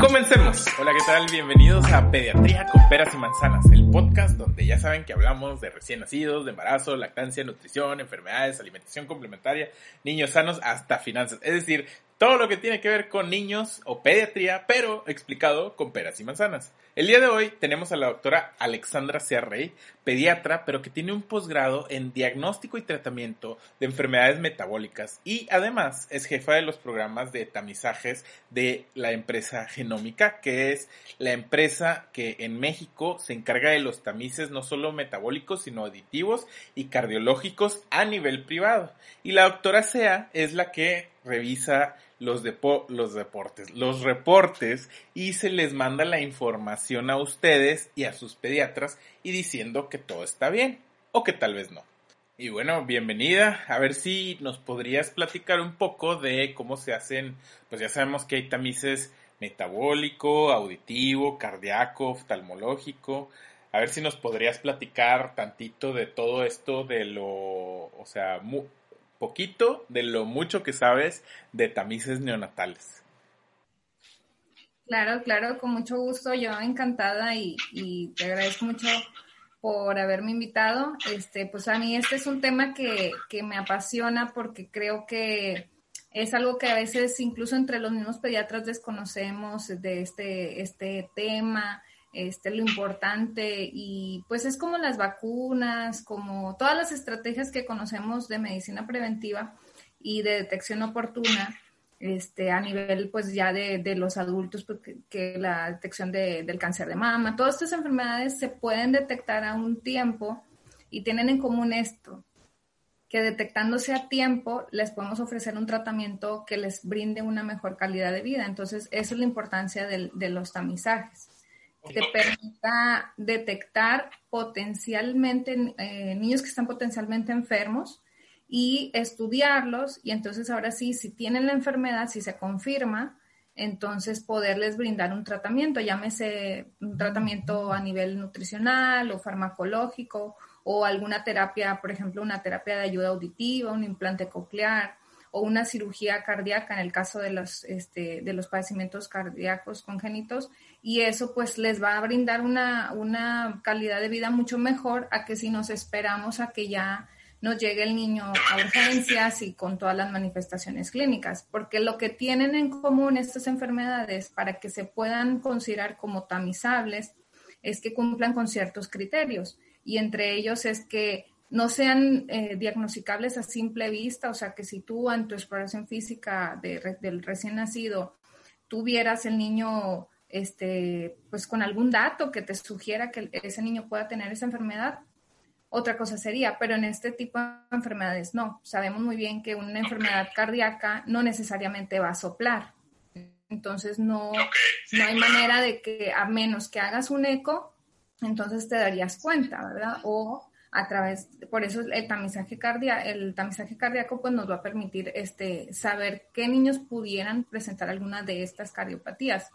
Comencemos. Hola, ¿qué tal? Bienvenidos a Pediatría con Peras y Manzanas, el podcast donde ya saben que hablamos de recién nacidos, de embarazo, lactancia, nutrición, enfermedades, alimentación complementaria, niños sanos, hasta finanzas. Es decir, todo lo que tiene que ver con niños o pediatría, pero explicado con peras y manzanas. El día de hoy tenemos a la doctora Alexandra Cerrey, pediatra, pero que tiene un posgrado en diagnóstico y tratamiento de enfermedades metabólicas y además es jefa de los programas de tamizajes de la empresa Que es la empresa que en México se encarga de los tamices no solo metabólicos, sino auditivos y cardiológicos a nivel privado. Y la doctora Sea es la que revisa los, los deportes, los reportes y se les manda la información a ustedes y a sus pediatras y diciendo que todo está bien o que tal vez no. Y bueno, bienvenida. A ver si nos podrías platicar un poco de cómo se hacen, pues ya sabemos que hay tamices metabólico, auditivo, cardíaco, oftalmológico. A ver si nos podrías platicar tantito de todo esto de lo, o sea, poquito de lo mucho que sabes de tamices neonatales. Claro, claro, con mucho gusto, yo encantada y, te agradezco mucho por haberme invitado. Este, pues a mí este es un tema que, que me apasiona porque creo que es algo que a veces incluso entre los mismos pediatras desconocemos de este, este tema este, lo importante. Y pues es como las vacunas, como todas las estrategias que conocemos de medicina preventiva y de detección oportuna, este, a nivel pues ya de, de los adultos, porque, que la detección de, del cáncer de mama, todas estas enfermedades se pueden detectar a un tiempo y tienen en común esto, que detectándose a tiempo les podemos ofrecer un tratamiento que les brinde una mejor calidad de vida. Entonces, esa es la importancia de, de los tamizajes. Te permita detectar potencialmente eh, niños que están potencialmente enfermos y estudiarlos. Y entonces ahora sí, si tienen la enfermedad, si se confirma, entonces poderles brindar un tratamiento, llámese un tratamiento a nivel nutricional o farmacológico o alguna terapia, por ejemplo, una terapia de ayuda auditiva, un implante coclear o una cirugía cardíaca en el caso de los, este, de los padecimientos cardíacos congénitos y eso pues les va a brindar una, una calidad de vida mucho mejor a que si nos esperamos a que ya nos llegue el niño a urgencias y con todas las manifestaciones clínicas, porque lo que tienen en común estas enfermedades para que se puedan considerar como tamizables es que cumplan con ciertos criterios y entre ellos es que no sean eh, diagnosticables a simple vista, o sea que si tú en tu exploración física del recién nacido tuvieras el niño este, pues con algún dato que te sugiera que ese niño pueda tener esa enfermedad, otra cosa sería, pero en este tipo de enfermedades no. Sabemos muy bien que una enfermedad cardíaca no necesariamente va a soplar. Entonces no, no hay manera de que a menos que hagas un eco, entonces te darías cuenta, ¿verdad? O a través, por eso el tamizaje cardíaco, el tamizaje cardíaco pues nos va a permitir este, saber qué niños pudieran presentar alguna de estas cardiopatías.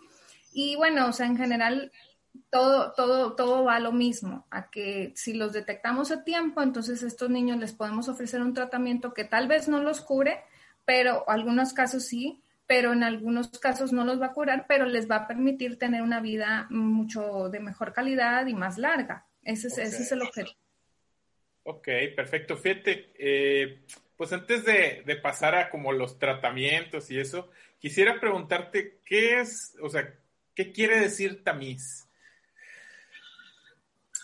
Y bueno, o sea, en general todo, todo, todo va a lo mismo, a que si los detectamos a tiempo, entonces a estos niños les podemos ofrecer un tratamiento que tal vez no los cure, pero algunos casos sí, pero en algunos casos no los va a curar, pero les va a permitir tener una vida mucho de mejor calidad y más larga. Ese es, ese es el objetivo. Ok, perfecto. Fíjate, eh, pues antes de, de pasar a como los tratamientos y eso, quisiera preguntarte qué es, o sea, ¿Qué quiere decir tamiz?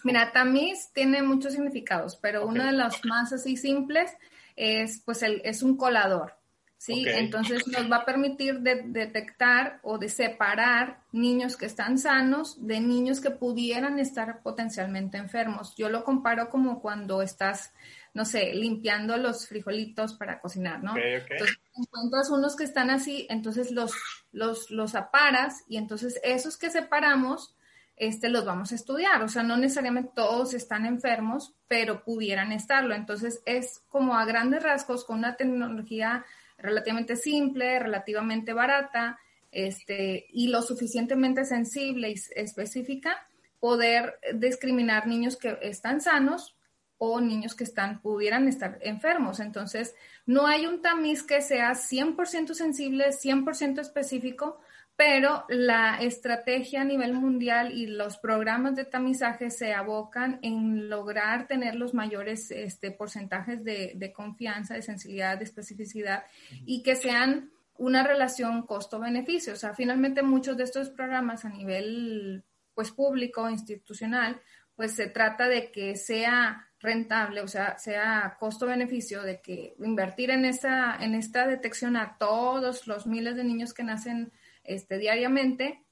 Mira, tamiz tiene muchos significados, pero uno de los más así simples es, pues, el, es un colador, ¿sí? Entonces nos va a permitir detectar o de separar niños que están sanos de niños que pudieran estar potencialmente enfermos. Yo lo comparo como cuando estás no sé, limpiando los frijolitos para cocinar, ¿no? Entonces encuentras unos que están así, entonces los, los, los aparas y entonces esos que separamos este, los vamos a estudiar. O sea, no necesariamente todos están enfermos, pero pudieran estarlo. Entonces, es como a grandes rasgos con una tecnología relativamente simple, relativamente barata, este, y lo suficientemente sensible y específica, poder discriminar niños que están sanos o niños que están, pudieran estar enfermos. Entonces, no hay un tamiz que sea 100% sensible, 100% específico, pero la estrategia a nivel mundial y los programas de tamizaje se abocan en lograr tener los mayores este, porcentajes de, de, confianza, de sensibilidad, de especificidad y que sean una relación costo-beneficio. O sea, finalmente muchos de estos programas a nivel pues público, institucional, pues se trata de que sea rentable, o sea, sea costo-beneficio de que invertir en esta, en esta detección a todos los miles de niños que nacen este, diariamente,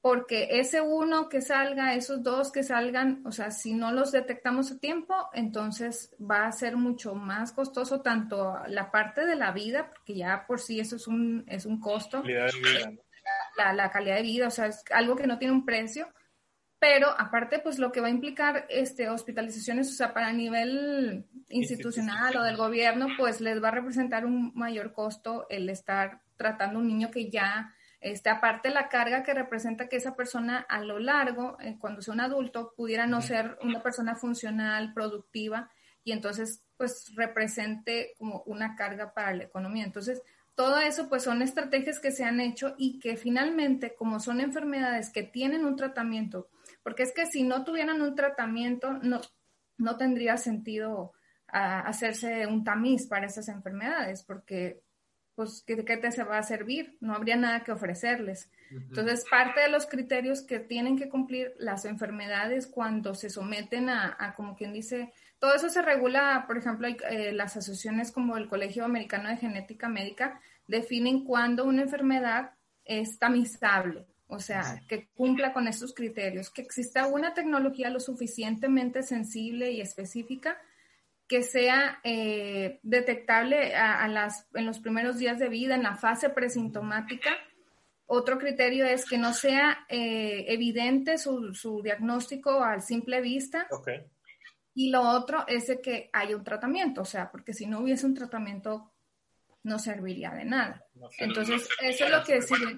porque ese uno que salga, esos dos que salgan, o sea, si no los detectamos a tiempo, entonces va a ser mucho más costoso tanto la parte de la vida, porque ya por sí eso es un, es un costo, la, la, calidad de vida, o sea, es algo que no tiene un precio, pero aparte, pues lo que va a implicar este, hospitalizaciones, o sea, para nivel institucional o del gobierno, pues les va a representar un mayor costo el estar tratando un niño que ya este, aparte la carga que representa que esa persona a lo largo, eh, cuando sea un adulto, pudiera no ser una persona funcional, productiva, y entonces pues represente como una carga para la economía. Entonces, todo eso pues son estrategias que se han hecho y que finalmente, como son enfermedades que tienen un tratamiento, porque es que si no tuvieran un tratamiento, no, no tendría sentido ah, hacerse un tamiz para esas enfermedades, porque pues, ¿qué, te se va a servir? No habría nada que ofrecerles. Entonces, parte de los criterios que tienen que cumplir las enfermedades cuando se someten a, como quien dice, todo eso se regula, por ejemplo, eh, las asociaciones como el Colegio Americano de Genética Médica definen cuándo una enfermedad es tamizable, o sea, que cumpla con esos criterios, que exista una tecnología lo suficientemente sensible y específica que sea eh, detectable a, las, en los primeros días de vida, en la fase presintomática. Otro criterio es que no sea eh, evidente su, su, diagnóstico al simple vista. Y lo otro es de que haya un tratamiento, o sea, porque si no hubiese un tratamiento, no serviría de nada. Entonces, eso es lo que decide.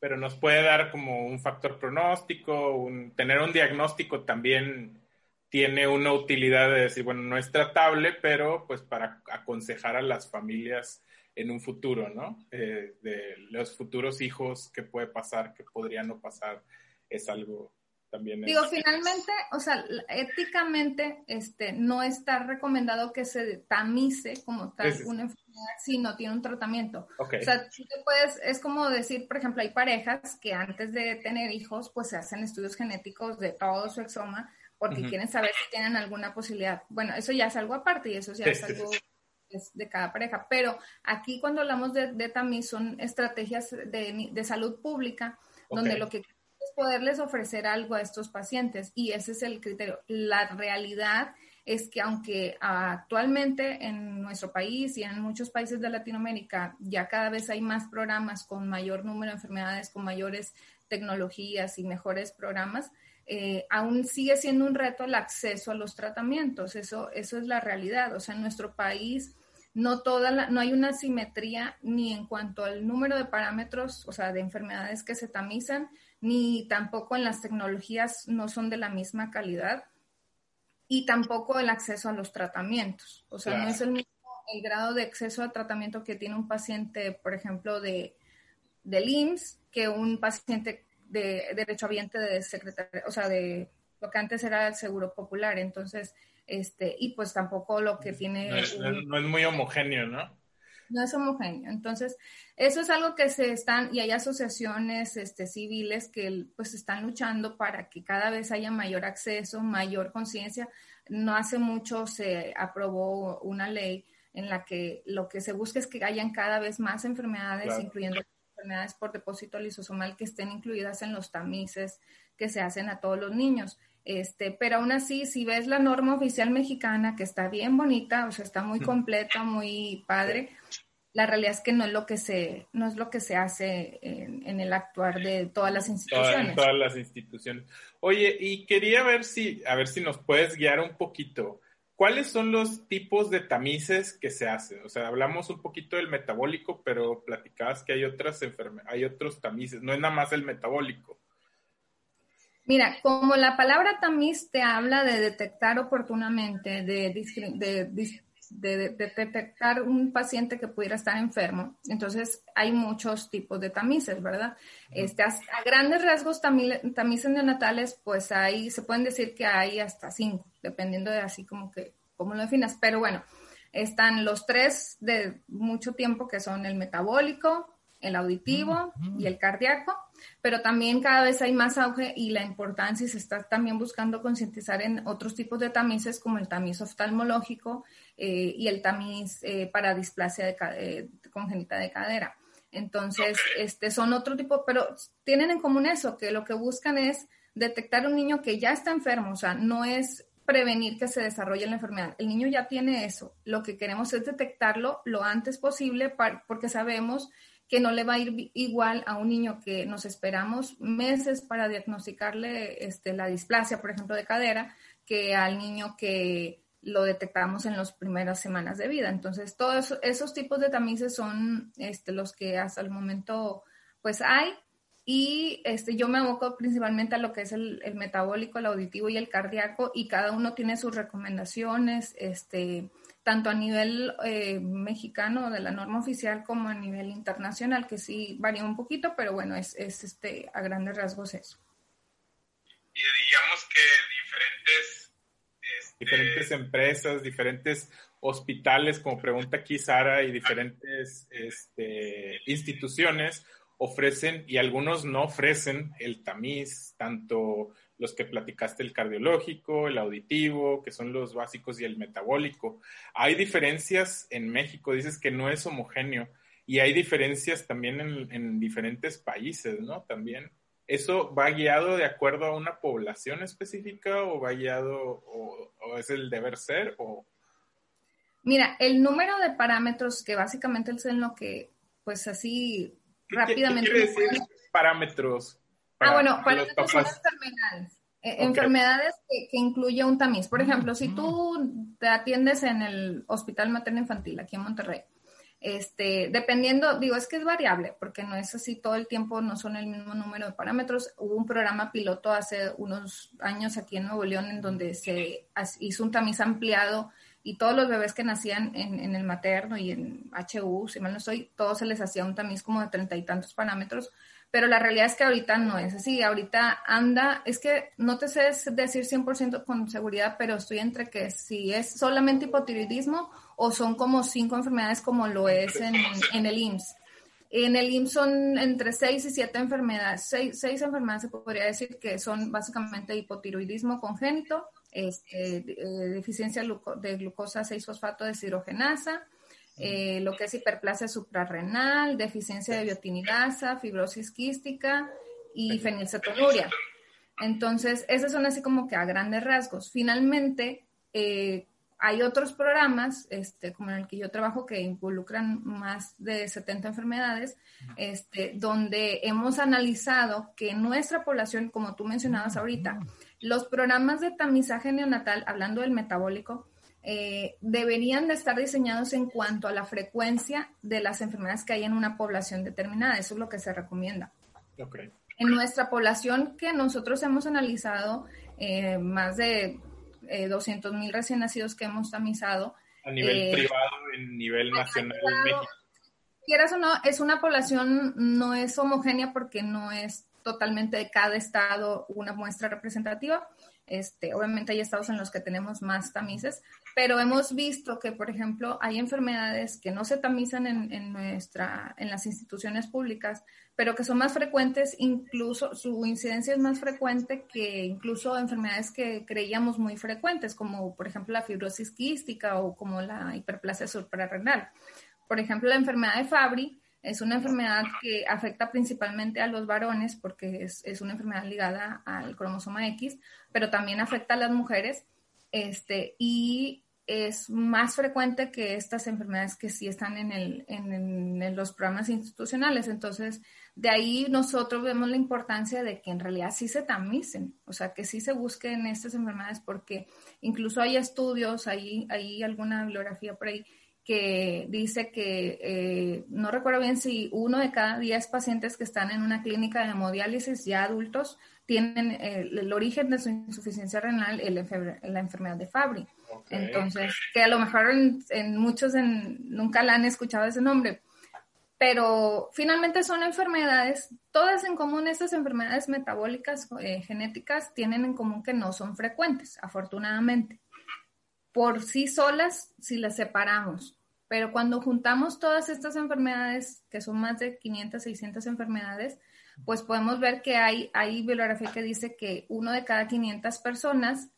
Pero nos puede dar como un factor pronóstico, un, tener un diagnóstico también tiene una utilidad de decir, bueno, no es tratable, pero pues para aconsejar a las familias en un futuro, ¿no? Eh, de los futuros hijos, qué puede pasar, qué podría no pasar, es algo también. Digo, finalmente, o sea, éticamente, este, no está recomendado que se tamice como tal una enfermedad si no tiene un tratamiento. O sea, tú puedes, es como decir, por ejemplo, hay parejas que antes de tener hijos, pues se hacen estudios genéticicos de todo su exoma porque quieren saber si tienen alguna posibilidad. Bueno, eso ya es algo aparte y eso ya es algo de cada pareja. Pero aquí cuando hablamos de, de tamiz son estrategias de, de salud pública, donde lo que es poderles ofrecer algo a estos pacientes y ese es el criterio. La realidad es que aunque actualmente en nuestro país y en muchos países de Latinoamérica ya cada vez hay más programas con mayor número de enfermedades, con mayores tecnologías y mejores programas, eh, aún sigue siendo un reto el acceso a los tratamientos. Eso, eso es la realidad. O sea, en nuestro país no, toda no hay una simetría ni en cuanto al número de parámetros, o sea, de enfermedades que se tamizan, ni tampoco en las tecnologías no son de la misma calidad y tampoco el acceso a los tratamientos. O sea, no es el mismo el grado de acceso al tratamiento que tiene un paciente, por ejemplo, de, del IMSS que un paciente de derechohabiente de secretaria, o sea, de lo que antes era el seguro popular. Entonces, este, y pues tampoco lo que tiene... No es, muy homogéneo, ¿no? No es homogéneo. Entonces, eso es algo que se están, y hay asociaciones este, civiles que pues están luchando para que cada vez haya mayor acceso, mayor conciencia. No hace mucho se aprobó una ley en la que lo que se busca es que hayan cada vez más enfermedades, incluyendo enfermedades por depósito lisosomal que estén incluidas en los tamices que se hacen a todos los niños. Este, pero aún así, si ves la norma oficial mexicana, que está bien bonita, o sea, está muy completa, muy padre, la realidad es que no es lo que se, no es lo que se hace en, el actuar de todas las instituciones. todas las instituciones. Oye, y quería ver si, a ver si nos puedes guiar un poquito. ¿Cuáles son los tipos de tamices que se hacen? O sea, hablamos un poquito del metabólico, pero platicabas que hay otras hay otros tamices, no es nada más el metabólico. Mira, como la palabra tamiz te habla de detectar oportunamente, de, de, de, detectar un paciente que pudiera estar enfermo. Entonces, hay muchos tipos de tamices, ¿verdad? Este, a, grandes rasgos, tamices neonatales, pues ahí se pueden decir que hay hasta cinco, dependiendo de así como que, cómo lo definas. Pero bueno, están los tres de mucho tiempo que son el metabólico, el auditivo y el cardíaco, pero también cada vez hay más auge y la importancia y se está también buscando concientizar en otros tipos de tamices como el tamiz oftalmológico eh, y el tamiz eh, para displasia de, eh, congénita de cadera. Entonces, este, son otro tipo, pero tienen en común eso, que lo que buscan es detectar un niño que ya está enfermo, o sea, no es prevenir que se desarrolle la enfermedad. El niño ya tiene eso. Lo que queremos es detectarlo lo antes posible porque sabemos que no le va a ir igual a un niño que nos esperamos meses para diagnosticarle este, la displasia, por ejemplo, de cadera, que al niño que lo detectamos en las primeras semanas de vida. Entonces, todos esos tipos de tamices son este, los que hasta el momento pues hay. Y este, yo me aboco principalmente a lo que es el, el metabólico, el auditivo y el cardíaco, y cada uno tiene sus recomendaciones. Este, tanto a nivel eh, mexicano de la norma oficial como a nivel internacional, que sí varía un poquito, pero bueno, es, este, a grandes rasgos eso. Y digamos que diferentes... Diferentes empresas, diferentes hospitales, como pregunta aquí Sara, y diferentes este, instituciones ofrecen, y algunos no ofrecen el tamiz, tanto los que platicaste, el cardiológico, el auditivo, que son los básicos, y el metabólico. Hay diferencias en México, dices que no es homogéneo, y hay diferencias también en, diferentes países, ¿no? También. ¿Eso va guiado de acuerdo a una población específica o va guiado o, es el deber ser? O... Mira, el número de parámetros que básicamente es en lo que, pues así rápidamente. ¿Qué quiere decir parámetros? ah, bueno, para son enfermedades. Eh, enfermedades que, que, incluye un tamiz. Por ejemplo, si tú te atiendes en el Hospital Materno Infantil aquí en Monterrey, este, dependiendo, digo, es que es variable, porque no es así todo el tiempo, no son el mismo número de parámetros. Hubo un programa piloto hace unos años aquí en Nuevo León en donde se hizo un tamiz ampliado y todos los bebés que nacían en, en el materno y en HU, si mal no estoy, todos se les hacía un tamiz como de treinta y tantos parámetros pero la realidad es que ahorita no es así, ahorita anda, es que no te sé decir 100% con seguridad, pero estoy entre que si es solamente hipotiroidismo o son como cinco enfermedades como lo es en, el IMSS. En el IMSS son entre seis y siete enfermedades, seis, enfermedades se podría decir que son básicamente hipotiroidismo congénito, este, eh, deficiencia de glucosa 6-fosfato de deshidrogenasa, eh, lo que es hiperplasia suprarrenal, deficiencia de biotinidasa, fibrosis quística y fenilcetonuria. Entonces, esos son así como que a grandes rasgos. Finalmente, eh, hay otros programas, este, como en el que yo trabajo, que involucran más de 70 enfermedades, este, donde hemos analizado que nuestra población, como tú mencionabas ahorita, los programas de tamizaje neonatal, hablando del metabólico, eh, deberían de estar diseñados en cuanto a la frecuencia de las enfermedades que hay en una población determinada. Eso es lo que se recomienda. En nuestra población que nosotros hemos analizado, eh, más de 200 eh, mil recién nacidos que hemos tamizado. A nivel privado, en nivel nacional en México. Quieras o no, es una población, no es homogénea porque no es totalmente de cada estado una muestra representativa. Este, obviamente hay estados en los que tenemos más tamices, pero hemos visto que, por ejemplo, hay enfermedades que no se tamizan en, nuestra, en las instituciones públicas, pero que son más frecuentes, incluso su incidencia es más frecuente que incluso enfermedades que creíamos muy frecuentes, como por ejemplo la fibrosis quística o como la hiperplasia suprarrenal. Por ejemplo, la enfermedad de Fabry es una enfermedad que afecta principalmente a los varones porque es, es una enfermedad ligada al cromosoma X, pero también afecta a las mujeres. Este, y es más frecuente que estas enfermedades que sí están en, el, en, los programas institucionales. Entonces, de ahí nosotros vemos la importancia de que en realidad sí se tamicen, o sea, que sí se busquen estas enfermedades, porque incluso hay estudios, hay, hay alguna bibliografía por ahí que dice que, eh, no recuerdo bien si uno de cada diez pacientes que están en una clínica de hemodiálisis ya adultos tienen el, origen de su insuficiencia renal en la, enfermedad de Fabry. Entonces, que a lo mejor en, muchos nunca la han escuchado ese nombre, pero finalmente son enfermedades, todas en común, estas enfermedades metabólicas eh, genéticas tienen en común que no son frecuentes, afortunadamente. Por sí solas, si las separamos, pero cuando juntamos todas estas enfermedades, que son más de 500, 600 enfermedades, pues podemos ver que hay, hay bibliografía que dice que uno de cada 500 personas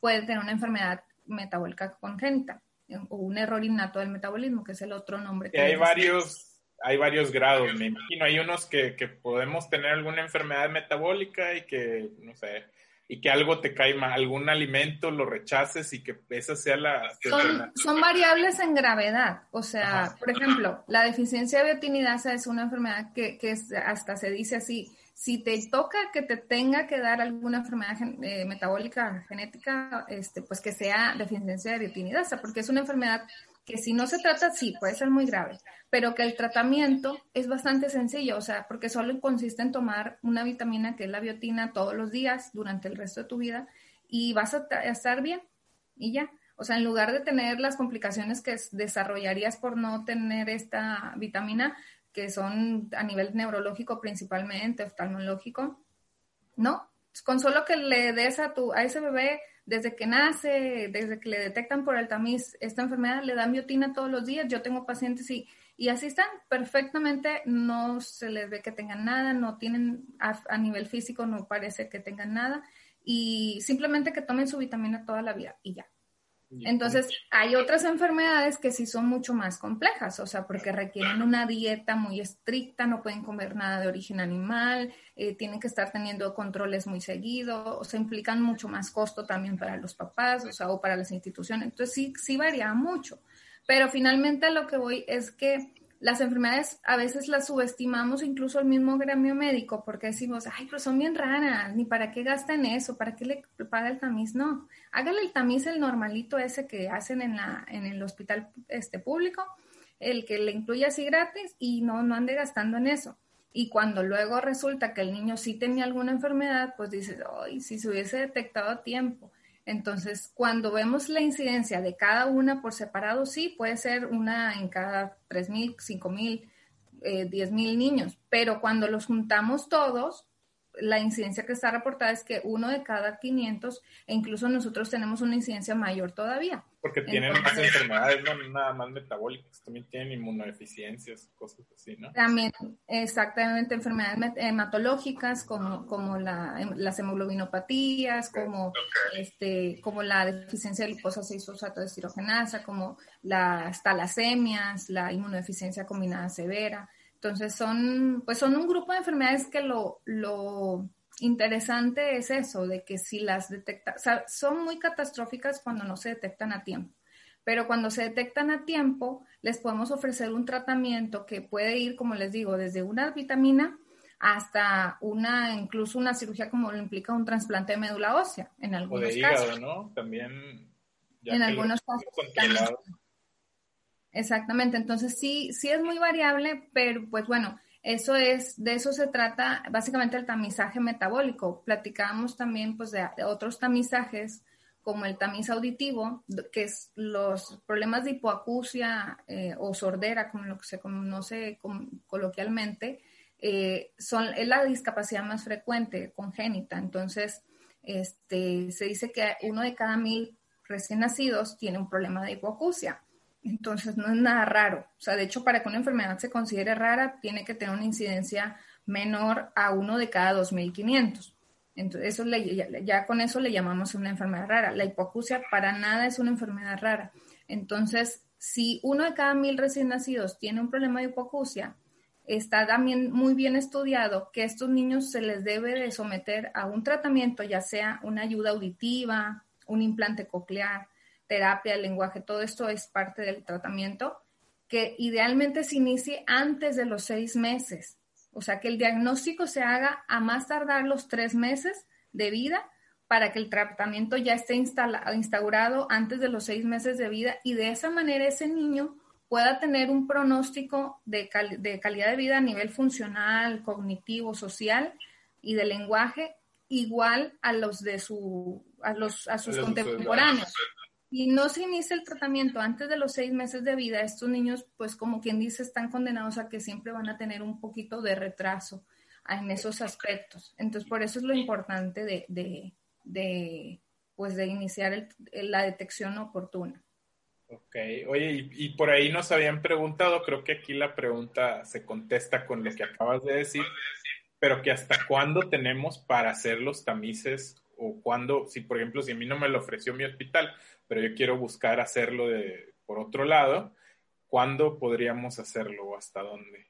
puede tener una enfermedad metabólica congénita o un error innato del metabolismo, que es el otro nombre. Que hay varios, hay varios grados, me imagino. Hay unos que, que podemos tener alguna enfermedad metabólica y que, no sé, y que algo te cae mal, algún alimento lo rechaces y que esa sea la... Son, variables en gravedad. O sea, por ejemplo, la deficiencia de biotinidasa es una enfermedad que, que hasta se dice así, si te toca que te tenga que dar alguna enfermedad eh, metabólica genética, este, pues que sea deficiencia de biotinidasa, porque es una enfermedad que si no se trata, sí, puede ser muy grave, pero que el tratamiento es bastante sencillo, o sea, porque solo consiste en tomar una vitamina que es la biotina todos los días durante el resto de tu vida y vas a, estar bien y ya. O sea, en lugar de tener las complicaciones que desarrollarías por no tener esta vitamina, que son a nivel neurológico principalmente, oftalmológico, no, con solo que le des a tu, a ese bebé desde que nace, desde que le detectan por el tamiz esta enfermedad, le dan biotina todos los días. Yo tengo pacientes y, y así están perfectamente, no se les ve que tengan nada, no tienen a, nivel físico, no parece que tengan nada y simplemente que tomen su vitamina toda la vida y ya. Entonces, hay otras enfermedades que sí son mucho más complejas, o sea, porque requieren una dieta muy estricta, no pueden comer nada de origen animal, eh, tienen que estar teniendo controles muy seguidos, o sea, implican mucho más costo también para los papás, o sea, o para las instituciones. Entonces, sí, sí varía mucho. Pero finalmente lo que voy es que las enfermedades a veces las subestimamos incluso el mismo gremio médico porque decimos, ay, pero son bien raras, ni para qué gastan eso, para qué le paga el tamiz. No, hágale el tamiz el normalito ese que hacen en, la, en el hospital este, público, el que le incluye así gratis y no, no ande gastando en eso. Y cuando luego resulta que el niño sí tenía alguna enfermedad, pues dices, ay, si se hubiese detectado a tiempo entonces, cuando vemos la incidencia de cada una por separado, sí, puede ser una en cada 3.000, 5.000, eh, 10.000 niños, pero cuando los juntamos todos, la incidencia que está reportada es que uno de cada 500, e incluso nosotros tenemos una incidencia mayor todavía. Porque tienen más enfermedades, no nada más metabólicas, también tienen inmunodeficiencias, cosas así, ¿no? También, exactamente, enfermedades hematológicas como, como la, las hemoglobinopatías, como, este, como la deficiencia de glucosa 6-fosfato de estirogenasa, como las talasemias, la inmunodeficiencia combinada severa. Entonces son, pues son un grupo de enfermedades que lo, lo interesante es eso, de que si las detecta, o sea, son muy catastróficas cuando no se detectan a tiempo, pero cuando se detectan a tiempo, les podemos ofrecer un tratamiento que puede ir, como les digo, desde una vitamina hasta una, incluso una cirugía como lo implica un trasplante de médula ósea, en algunos o de hígado, ¿no? También. en algunos casos. Exactamente, entonces sí, sí es muy variable, pero pues bueno, eso es, de eso se trata básicamente el tamizaje metabólico. Platicábamos también pues de, otros tamizajes como el tamiz auditivo, que es los problemas de hipoacusia eh, o sordera, como lo que se conoce coloquialmente, eh, son, es la discapacidad más frecuente, congénita. Entonces, este, se dice que uno de cada mil recién nacidos tiene un problema de hipoacusia. Entonces no es nada raro. O sea, de hecho, para que una enfermedad se considere rara, tiene que tener una incidencia menor a uno de cada 2.500. Entonces, eso ya, con eso le llamamos una enfermedad rara. La hipoacusia para nada es una enfermedad rara. Entonces, si uno de cada mil recién nacidos tiene un problema de hipoacusia, está también muy bien estudiado que estos niños se les debe de someter a un tratamiento, ya sea una ayuda auditiva, un implante coclear, terapia, el lenguaje, todo esto es parte del tratamiento, que idealmente se inicie antes de los seis meses. O sea, que el diagnóstico se haga a más tardar los tres meses de vida para que el tratamiento ya esté instaurado antes de los seis meses de vida y de esa manera ese niño pueda tener un pronóstico de, de calidad de vida a nivel funcional, cognitivo, social y de lenguaje igual a los de su, a, los, a sus contemporáneos. Y no se inicia el tratamiento antes de los seis meses de vida, estos niños, pues como quien dice, están condenados a que siempre van a tener un poquito de retraso en esos aspectos. Entonces, por eso es lo importante de, de, de pues, de iniciar la detección oportuna. Ok, oye, y, y, por ahí nos habían preguntado, creo que aquí la pregunta se contesta con lo que acabas de decir, pero que hasta cuándo tenemos para hacer los tamices o cuándo, si por ejemplo, si a mí no me lo ofreció mi hospital, pero yo quiero buscar hacerlo de, por otro lado, ¿cuándo podríamos hacerlo o hasta dónde?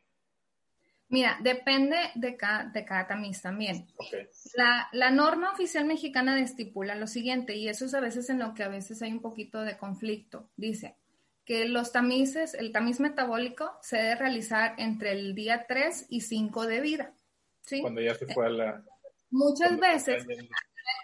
Mira, depende de cada, de cada tamiz también. Okay. La, la, norma oficial mexicana estipula lo siguiente, y eso es a veces en lo que a veces hay un poquito de conflicto. Dice que los tamices, el tamiz metabólico se debe realizar entre el día 3 y 5 de vida. Cuando ya se fue a la... Muchas veces,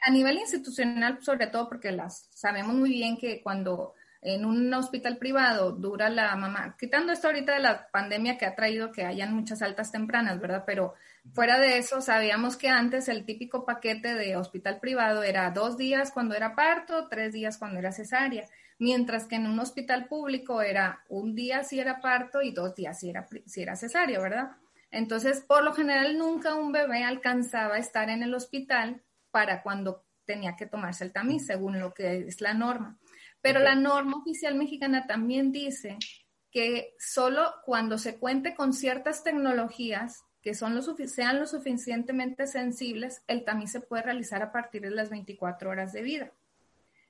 a nivel institucional, sobre todo porque las sabemos muy bien que cuando en un hospital privado dura la mamá, quitando esto ahorita de la pandemia que ha traído que hayan muchas altas tempranas, ¿verdad? Pero fuera de eso, sabíamos que antes el típico paquete de hospital privado era dos días cuando era parto, tres días cuando era cesárea, mientras que en un hospital público era un día si era parto y dos días si era, si era cesárea, ¿verdad? Entonces, por lo general, nunca un bebé alcanzaba a estar en el hospital para cuando tenía que tomarse el tamiz, según lo que es la norma. Pero la norma oficial mexicana también dice que solo cuando se cuente con ciertas tecnologías que son lo sean lo suficientemente sensibles, el tamiz se puede realizar a partir de las 24 horas de vida.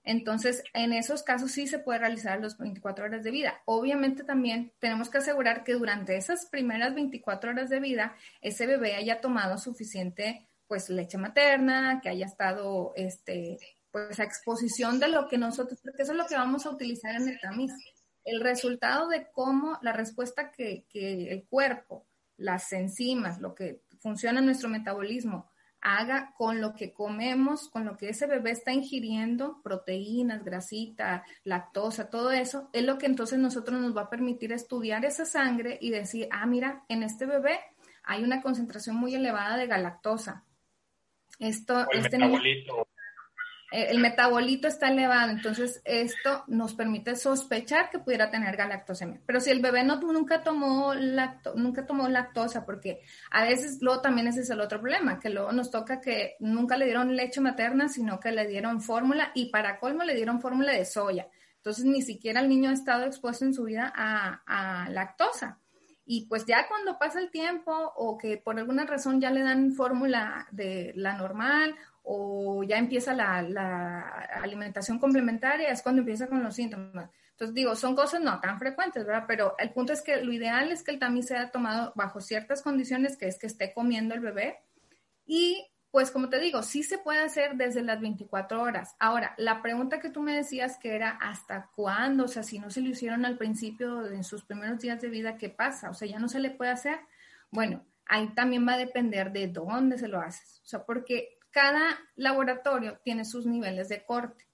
Entonces, en esos casos sí se puede realizar las 24 horas de vida. Obviamente también tenemos que asegurar que durante esas primeras 24 horas de vida, ese bebé haya tomado suficiente pues leche materna, que haya estado este pues a exposición de lo que nosotros, porque eso es lo que vamos a utilizar en el tamiz. El resultado de cómo la respuesta que, que el cuerpo, las enzimas, lo que funciona en nuestro metabolismo, haga con lo que comemos, con lo que ese bebé está ingiriendo, proteínas, grasita, lactosa, todo eso, es lo que entonces nosotros nos va a permitir estudiar esa sangre y decir, ah, mira, en este bebé hay una concentración muy elevada de galactosa. Esto, este eh, el metabolito está elevado, entonces esto nos permite sospechar que pudiera tener galactosemia. Pero si el bebé no, nunca, tomó lacto, nunca tomó lactosa, porque a veces luego también ese es el otro problema, que luego nos toca que nunca le dieron leche materna, sino que le dieron fórmula y para colmo le dieron fórmula de soya. Entonces ni siquiera el niño ha estado expuesto en su vida a, a lactosa. Y pues ya cuando pasa el tiempo o que por alguna razón ya le dan fórmula de la normal o ya empieza la, alimentación complementaria, es cuando empieza con los síntomas. Entonces digo, son cosas no tan frecuentes, ¿verdad? Pero el punto es que lo ideal es que el tamiz sea tomado bajo ciertas condiciones, que es que esté comiendo el bebé. Y pues como te digo, sí se puede hacer desde las 24 horas. Ahora, la pregunta que tú me decías que era hasta cuándo, o sea, si no se lo hicieron al principio, en sus primeros días de vida, ¿qué pasa? O sea, ya no se le puede hacer. Bueno, ahí también va a depender de dónde se lo haces. O sea, porque cada laboratorio tiene sus niveles de corte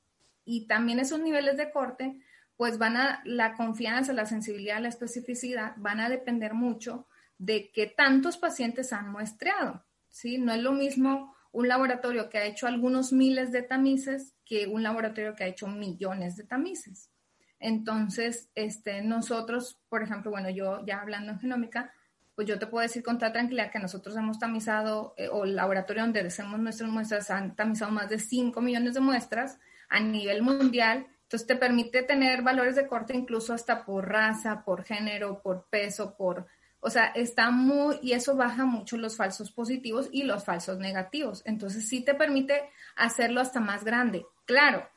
y también esos niveles de corte, pues van a, la confianza, la sensibilidad, la especificidad van a depender mucho de qué tantos pacientes han muestreado, ¿sí? No es lo mismo un laboratorio que ha hecho algunos miles de tamices que un laboratorio que ha hecho millones de tamices. Entonces, este, nosotros, por ejemplo, bueno, yo ya hablando en genómica, pues yo te puedo decir con toda tranquilidad que nosotros hemos tamizado, eh, o el laboratorio donde hacemos nuestras muestras han tamizado más de 5 millones de muestras a nivel mundial. Entonces te permite tener valores de corte incluso hasta por raza, por género, por peso, por... O sea, está muy... Y eso baja mucho los falsos positivos y los falsos negativos. Entonces sí te permite hacerlo hasta más grande. Claro,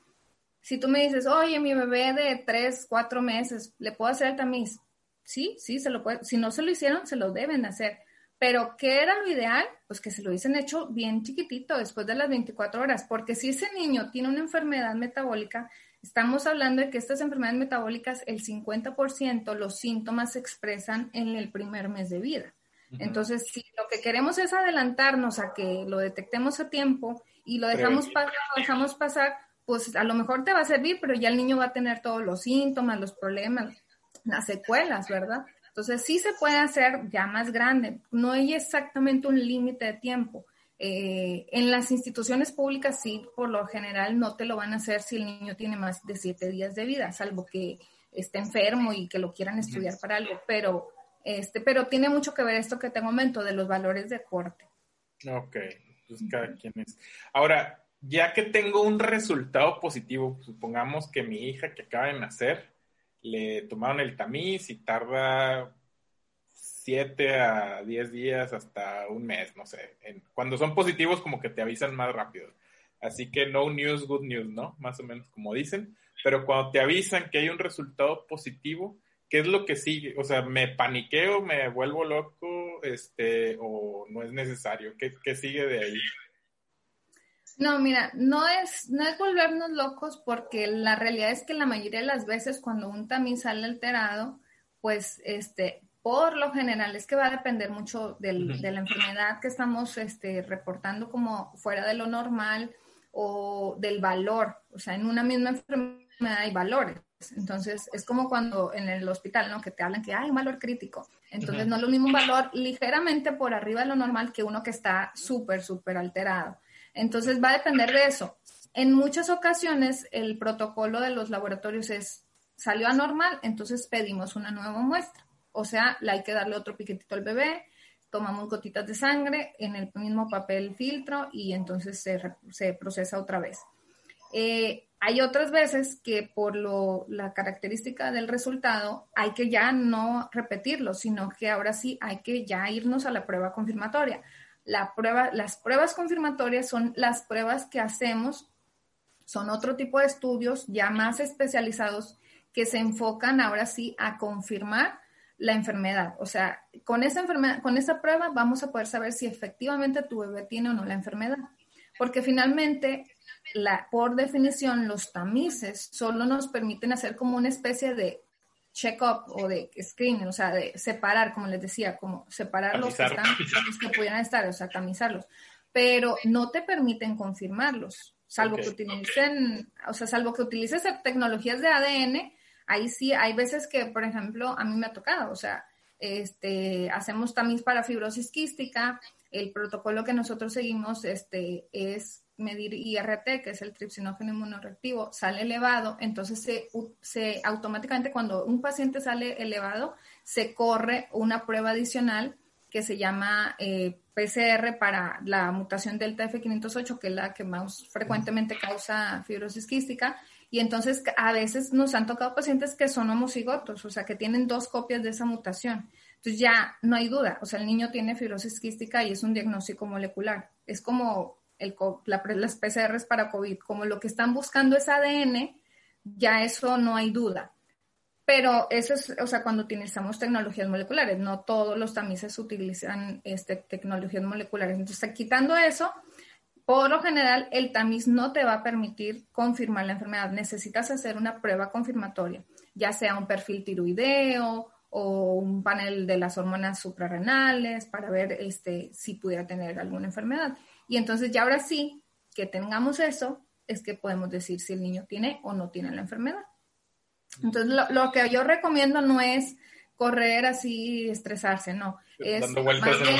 si tú me dices, oye, mi bebé de 3, 4 meses, ¿le puedo hacer el tamiz? sí, sí, se lo puede, si no se lo hicieron, se lo deben hacer. Pero, ¿qué era lo ideal? Pues que se lo hubiesen hecho bien chiquitito, después de las 24 horas, porque si ese niño tiene una enfermedad metabólica, Estamos hablando de que estas enfermedades metabólicas, el 50% los síntomas se expresan en el primer mes de vida. Entonces, si lo que queremos es adelantarnos a que lo detectemos a tiempo y lo dejamos pasar, lo dejamos pasar, pues a lo mejor te va a servir, pero ya el niño va a tener todos los síntomas, los problemas, las secuelas, ¿verdad? Entonces sí se puede hacer ya más grande. No hay exactamente un límite de tiempo. Eh, en las instituciones públicas sí, por lo general no te lo van a hacer si el niño tiene más de siete días de vida, salvo que esté enfermo y que lo quieran estudiar para algo, pero este, pero tiene mucho que ver esto que te comento de los valores de corte. Ok, pues cada quien es. Ahora, ya que tengo un resultado positivo, supongamos que mi hija que acaba de nacer, le tomaron el tamiz y tarda siete a diez días hasta un mes, no sé. cuando son positivos como que te avisan más rápido. Así que no news, good news, ¿no? Más o menos como dicen. Pero cuando te avisan que hay un resultado positivo, ¿qué es lo que sigue? O sea, ¿me paniqueo, me vuelvo loco, este, o no es necesario? ¿Qué, qué sigue de ahí? No, mira, no es, no es volvernos locos porque la realidad es que la mayoría de las veces cuando un tamiz sale alterado, pues este, por lo general es que va a depender mucho del, de la enfermedad que estamos este, reportando como fuera de lo normal o del valor. O sea, en una misma enfermedad hay valores. Entonces, es como cuando en el hospital, ¿no? Que te hablan que hay un valor crítico. Entonces, no es lo mismo un valor ligeramente por arriba de lo normal que uno que está súper, súper alterado. Entonces, va a depender de eso. En muchas ocasiones, el protocolo de los laboratorios es, salió anormal, entonces pedimos una nueva muestra. O sea, hay que darle otro piquetito al bebé, tomamos gotitas de sangre en el mismo papel filtro y entonces se, se procesa otra vez. Eh, hay otras veces que por lo, la característica del resultado hay que ya no repetirlo, sino que ahora sí hay que ya irnos a la prueba confirmatoria. La prueba, las pruebas confirmatorias son las pruebas que hacemos, son otro tipo de estudios ya más especializados que se enfocan ahora sí a confirmar la enfermedad. O sea, con esa enfermedad, con esa prueba vamos a poder saber si efectivamente tu bebé tiene o no la enfermedad. Porque finalmente la, por definición, los tamices solo nos permiten hacer como una especie de check-up o de screening, o sea, de separar, como les decía, como separar los que, están, los que pudieran estar, o sea, tamizarlos, pero no te permiten confirmarlos, salvo que utilicen, o sea, salvo que utilices tecnologías de ADN, ahí sí, hay veces que, por ejemplo, a mí me ha tocado, o sea, este, hacemos tamiz para fibrosis quística, el protocolo que nosotros seguimos este, es medir IRT, que es el tripsinógeno inmunoreactivo, sale elevado, entonces se, se, automáticamente cuando un paciente sale elevado, se corre una prueba adicional que se llama eh, PCR para la mutación delta F508, que es la que más frecuentemente causa fibrosis quística. Y entonces a veces nos han tocado pacientes que son homocigotos, o sea, que tienen dos copias de esa mutación. Entonces ya no hay duda, o sea, el niño tiene fibrosis quística y es un diagnóstico molecular. Es como el, la, las PCRs para COVID, como lo que están buscando es ADN, ya eso no hay duda. Pero eso es, o sea, cuando utilizamos tecnologías moleculares, no todos los tamices utilizan este, tecnologías moleculares. Entonces, quitando eso, por lo general, el tamiz no te va a permitir confirmar la enfermedad. Necesitas hacer una prueba confirmatoria, ya sea un perfil tiroideo o un panel de las hormonas suprarrenales para ver este, si pudiera tener alguna enfermedad. Y entonces ya ahora sí que tengamos eso, es que podemos decir si el niño tiene o no tiene la enfermedad. Entonces lo, que yo recomiendo no es correr así, estresarse, no. Es más bien,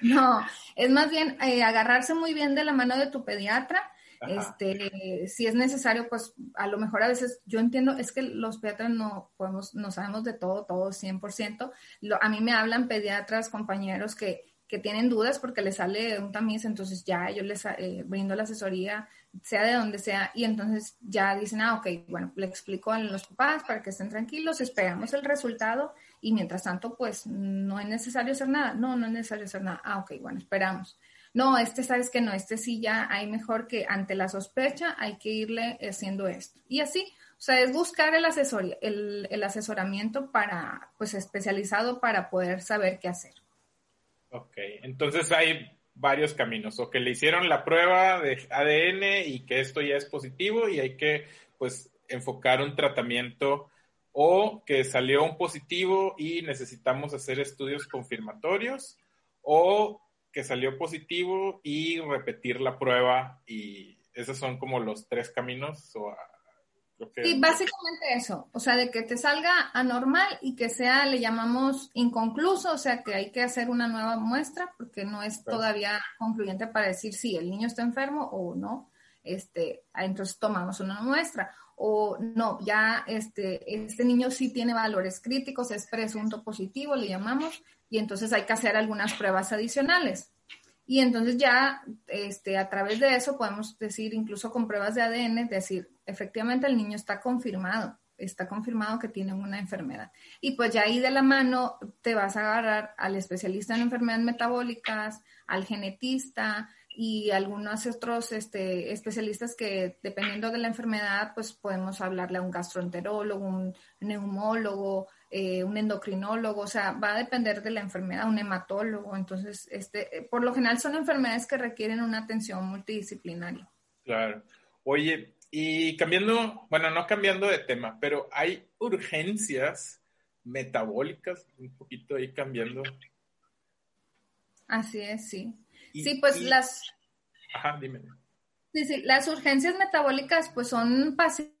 no, es más bien eh, agarrarse muy bien de la mano de tu pediatra. Este, si es necesario, pues a lo mejor a veces yo entiendo, es que los pediatras no podemos, no sabemos de todo, todo 100%. Lo, a mí me hablan pediatras, compañeros que que tienen dudas porque les sale un tamiz, entonces ya yo les eh, brindo la asesoría, sea de donde sea, y entonces ya dicen, ah, ok, bueno, le explico a los papás para que estén tranquilos, esperamos el resultado y mientras tanto, pues no es necesario hacer nada. No, no es necesario hacer nada. Ah, ok, bueno, esperamos. No, este sabes que no, este sí ya hay mejor que ante la sospecha hay que irle haciendo esto. Y así, o sea, es buscar el, asesoría, el, el asesoramiento para, pues especializado para poder saber qué hacer. Ok, entonces hay varios caminos, o que le hicieron la prueba de ADN y que esto ya es positivo y hay que pues enfocar un tratamiento o que salió un positivo y necesitamos hacer estudios confirmatorios o que salió positivo y repetir la prueba y esos son como los tres caminos o Sí, básicamente eso, o sea, de que te salga anormal y que sea, le llamamos inconcluso, o sea, que hay que hacer una nueva muestra porque no es todavía concluyente para decir si el niño está enfermo o no, este, entonces tomamos una muestra o no, ya este, este niño sí tiene valores críticos, es presunto positivo, le llamamos, y entonces hay que hacer algunas pruebas adicionales. Y entonces ya este, a través de eso podemos decir, incluso con pruebas de ADN, decir, efectivamente el niño está confirmado, está confirmado que tiene una enfermedad. Y pues ya ahí de la mano te vas a agarrar al especialista en enfermedades metabólicas, al genetista y algunos otros este, especialistas que dependiendo de la enfermedad, pues podemos hablarle a un gastroenterólogo, un neumólogo, eh, un endocrinólogo, o sea, va a depender de la enfermedad, un hematólogo. Entonces, este, por lo general son enfermedades que requieren una atención multidisciplinaria. Claro. Oye, y cambiando, bueno, no cambiando de tema, pero hay urgencias metabólicas, un poquito ahí cambiando. Así es, sí. Sí, pues las... Ajá, dime. Sí, sí, las urgencias metabólicas pues son pacientes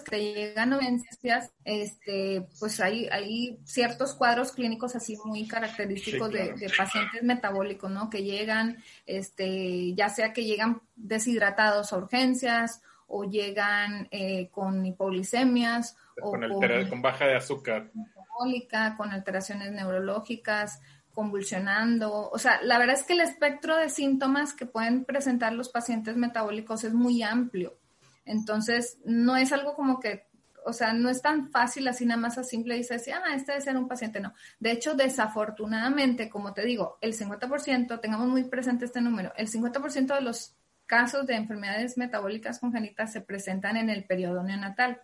que llegan a urgencias, este, pues hay, hay ciertos cuadros clínicos así muy característicos de, pacientes metabólicos, ¿no? Que llegan, este, ya sea que llegan deshidratados a urgencias o llegan eh, con hipoglicemias o con, baja de azúcar. Metabólica, con alteraciones neurológicas, convulsionando. O sea, la verdad es que el espectro de síntomas que pueden presentar los pacientes metabólicos es muy amplio. Entonces, no es algo como que, o sea, no es tan fácil así nada más a simple y decir, ah, este debe ser un paciente, no. De hecho, desafortunadamente, como te digo, el 50%, tengamos muy presente este número, el 50% de los casos de enfermedades metabólicas congénitas se presentan en el periodo neonatal.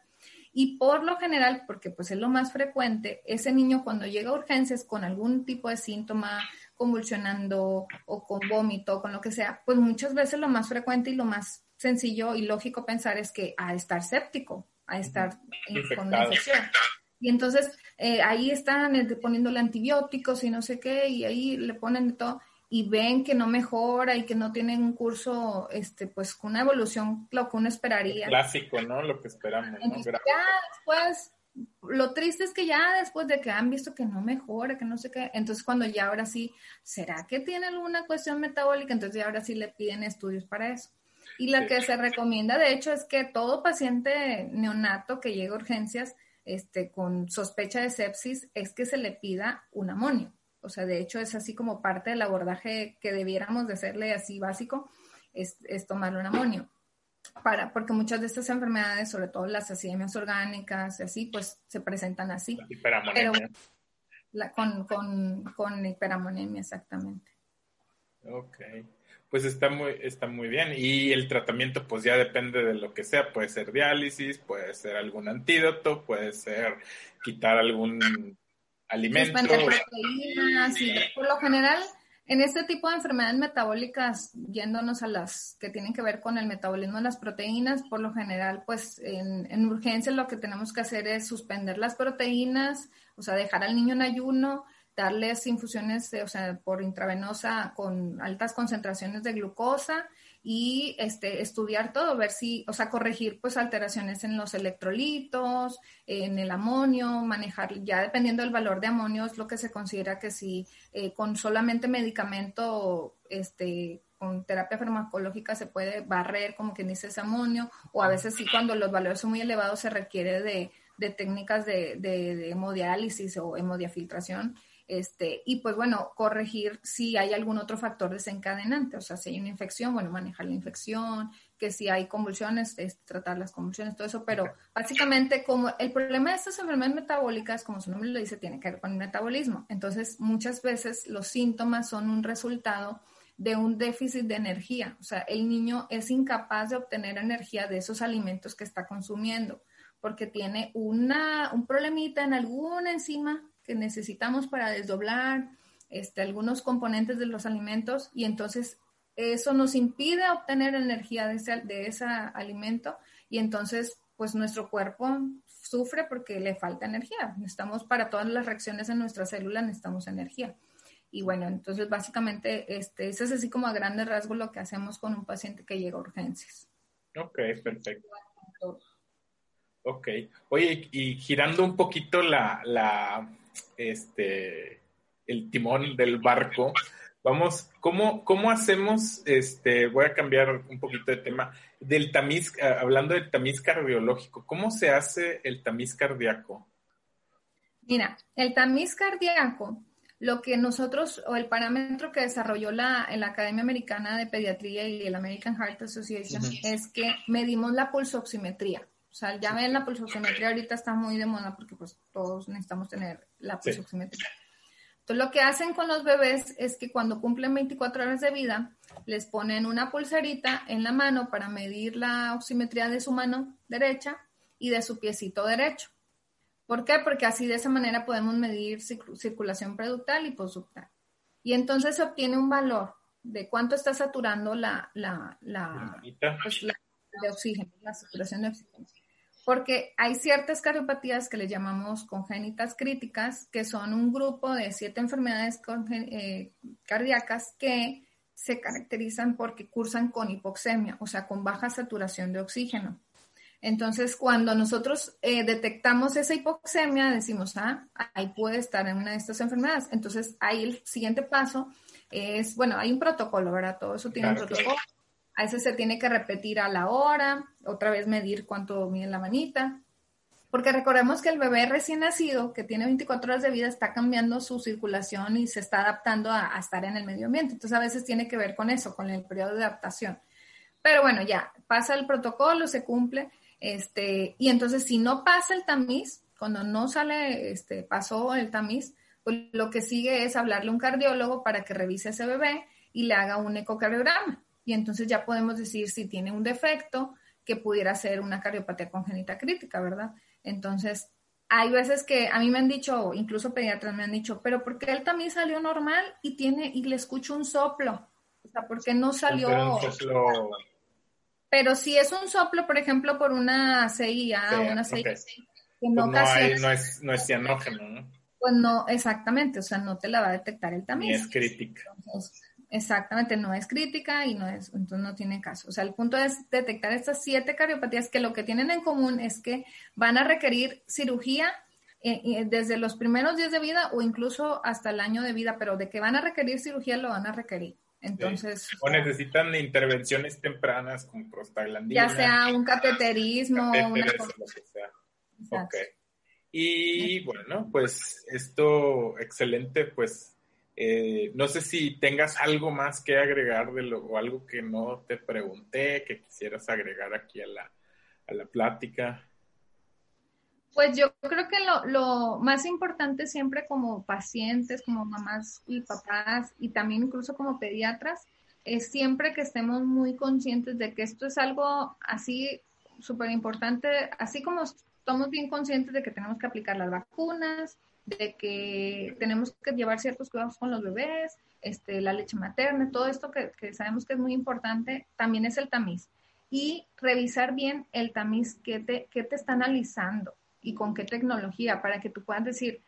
Y por lo general, porque pues es lo más frecuente, ese niño cuando llega a urgencias con algún tipo de síntoma, convulsionando o con vómito, con lo que sea, pues muchas veces lo más frecuente y lo más sencillo y lógico pensar es que a estar séptico, a estar con una infección. Y entonces eh, ahí están eh, poniéndole antibióticos y no sé qué, y ahí le ponen de todo y ven que no mejora y que no tienen un curso, este, pues con una evolución, lo que uno esperaría. Clásico, ¿no? Lo que esperamos. ya después, lo triste es que ya después de que han visto que no mejora, que no sé qué, entonces cuando ya ahora sí, ¿será que tiene alguna cuestión metabólica? Entonces ya ahora sí le piden estudios para eso. Y la que se recomienda, de hecho, es que todo paciente neonato que llegue a urgencias este, con sospecha de sepsis es que se le pida un amonio. O sea, de hecho, es así como parte del abordaje que debiéramos de hacerle así básico, es, tomar un amonio. Para, porque muchas de estas enfermedades, sobre todo las acidemias orgánicas y así, pues se presentan así. Pero, con, con, con hiperamonemia, exactamente. Ok pues está muy, está muy bien. Y el tratamiento, pues ya depende de lo que sea. Puede ser diálisis, puede ser algún antídoto, puede ser quitar algún alimento. Proteínas, y por lo general, en este tipo de enfermedades metabólicas, yéndonos a las que tienen que ver con el metabolismo de las proteínas, por lo general, pues en, en urgencia lo que tenemos que hacer es suspender las proteínas, o sea, dejar al niño en ayuno, darles infusiones, o sea, por intravenosa con altas concentraciones de glucosa y este, estudiar todo, ver si, o sea, corregir pues alteraciones en los electrolitos, en el amonio, manejar, ya dependiendo del valor de amonio es lo que se considera que si eh, con solamente medicamento, este, con terapia farmacológica se puede barrer, como quien dice, ese amonio, o a veces sí cuando los valores son muy elevados se requiere de, técnicas de, de, de hemodiálisis o hemodiafiltración este, y pues bueno, corregir si hay algún otro factor desencadenante, o sea, si hay una infección, bueno, manejar la infección, que si hay convulsiones, tratar las convulsiones, todo eso, pero básicamente como el problema de estas enfermedades metabólicas, como su nombre lo dice, tiene que ver con el metabolismo. Entonces, muchas veces los síntomas son un resultado de un déficit de energía, o sea, el niño es incapaz de obtener energía de esos alimentos que está consumiendo porque tiene una, un problemita en alguna enzima que necesitamos para desdoblar este, algunos componentes de los alimentos y entonces eso nos impide obtener energía de ese, de ese alimento y entonces pues nuestro cuerpo sufre porque le falta energía. Necesitamos para todas las reacciones en nuestras células, necesitamos energía. Y bueno, entonces básicamente este, eso es así como a grandes rasgos lo que hacemos con un paciente que llega a urgencias. Ok, perfecto. Ok. Oye, y girando un poquito la, la, este, el timón del barco, vamos, ¿cómo, cómo hacemos, este, voy a cambiar un poquito de tema, del tamiz, ah, hablando del tamiz cardiológico, ¿cómo se hace el tamiz cardíaco? Mira, el tamiz cardíaco, lo que nosotros, o el parámetro que desarrolló la, la Academia Americana de Pediatría y el American Heart Association, es que medimos la pulsoximetría. O sea, ya ven, la pulsoximetría ahorita está muy de moda porque pues todos necesitamos tener la pulsoximetría. Entonces, lo que hacen con los bebés es que cuando cumplen 24 horas de vida, les ponen una pulserita en la mano para medir la oximetría de su mano derecha y de su piecito derecho. ¿Por qué? Porque así de esa manera podemos medir circulación preductal y postductal. Y entonces se obtiene un valor de cuánto está saturando la, la, la, pues, la de oxígeno, la saturación de oxígeno porque hay ciertas cardiopatías que le llamamos congénitas críticas, que son un grupo de siete enfermedades eh, cardíacas que se caracterizan porque cursan con hipoxemia, o sea, con baja saturación de oxígeno. Entonces, cuando nosotros eh, detectamos esa hipoxemia, decimos, ah, ahí puede estar en una de estas enfermedades. Entonces, ahí el siguiente paso es, bueno, hay un protocolo, ¿verdad? Todo eso tiene un protocolo. A veces se tiene que repetir a la hora, otra vez medir cuánto mide la manita. Porque recordemos que el bebé recién nacido, que tiene 24 horas de vida, está cambiando su circulación y se está adaptando a, estar en el medio ambiente. Entonces a veces tiene que ver con eso, con el periodo de adaptación. Pero bueno, ya pasa el protocolo, se cumple. Este, y entonces si no pasa el tamiz, cuando no sale, este, pasó el tamiz, pues lo que sigue es hablarle a un cardiólogo para que revise ese bebé y le haga un ecocardiograma y entonces ya podemos decir si tiene un defecto que pudiera ser una cardiopatía congénita crítica, ¿verdad? Entonces, hay veces que a mí me han dicho, incluso pediatras me han dicho, pero ¿por qué él también salió normal y tiene y le escucho un soplo? O sea, ¿por qué no salió? Pero si es un soplo, por ejemplo, por una CIA o una CIA, que no, pues no, es, no es cianógeno, ¿no? Pues no, exactamente, o sea, no te la va a detectar el tamiz. Ni es crítica. Exactamente, no es crítica y no es, entonces no tiene caso. O sea, el punto es detectar estas siete cardiopatías que lo que tienen en común es que van a requerir cirugía eh, eh, desde los primeros días de vida o incluso hasta el año de vida, pero de que van a requerir cirugía lo van a requerir. Entonces. O necesitan intervenciones tempranas como prostaglandina. Ya sea un cateterismo, una cosa. Y bueno, pues esto excelente, pues eh, no sé si tengas algo más que agregar de lo, o algo que no te pregunté, que quisieras agregar aquí a la, a la plática. Pues yo creo que lo, lo, más importante siempre como pacientes, como mamás y papás y también incluso como pediatras, es siempre que estemos muy conscientes de que esto es algo así súper importante, así como estamos bien conscientes de que tenemos que aplicar las vacunas, de que tenemos que llevar ciertos cuidados con los bebés, este, la leche materna, todo esto que, sabemos que es muy importante, también es el tamiz. Y revisar bien el tamiz que te, que te está analizando y con qué tecnología, para que tú puedas decir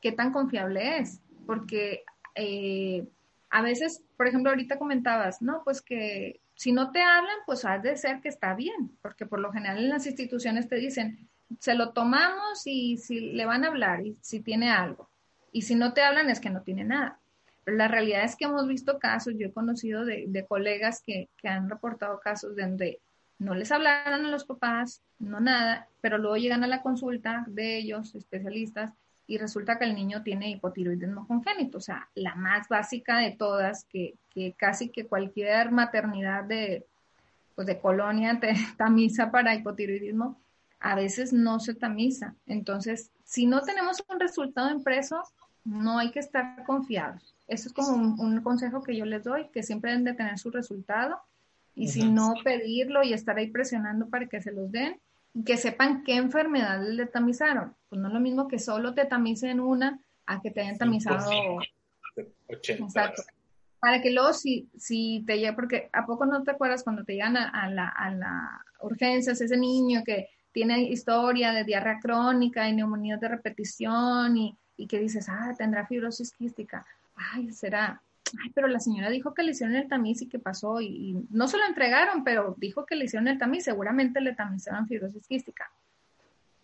qué tan confiable es. Porque eh, a veces, por ejemplo, ahorita comentabas, no, pues que si no te hablan, pues has de ser que está bien, porque por lo general en las instituciones te dicen, se lo tomamos y si le van a hablar y si tiene algo. Y si no te hablan es que no tiene nada. Pero la realidad es que hemos visto casos, yo he conocido de, colegas que, han reportado casos donde no les hablaron a los papás, no nada, pero luego llegan a la consulta de ellos, especialistas, y resulta que el niño tiene hipotiroidismo congénito, o sea, la más básica de todas, que, que casi que cualquier maternidad de, pues de colonia te tamiza para hipotiroidismo, a veces no se tamiza. Entonces, si no tenemos un resultado impreso, no hay que estar confiados. Eso es como un, consejo que yo les doy, que siempre deben de tener su resultado y si no pedirlo y estar ahí presionando para que se los den y que sepan qué enfermedad le tamizaron. Pues no es lo mismo que solo te tamicen una a que te hayan tamizado 80. Exacto. Para que luego si, si te llega, porque ¿a poco no te acuerdas cuando te llegan a, la, a la urgencias ese niño que tiene historia de diarrea crónica y neumonías de repetición y, y que dices, ah, tendrá fibrosis quística. Ay, será. Ay, pero la señora dijo que le hicieron el tamiz y que pasó y, no se lo entregaron, pero dijo que le hicieron el tamiz, seguramente le tamizaron fibrosis quística.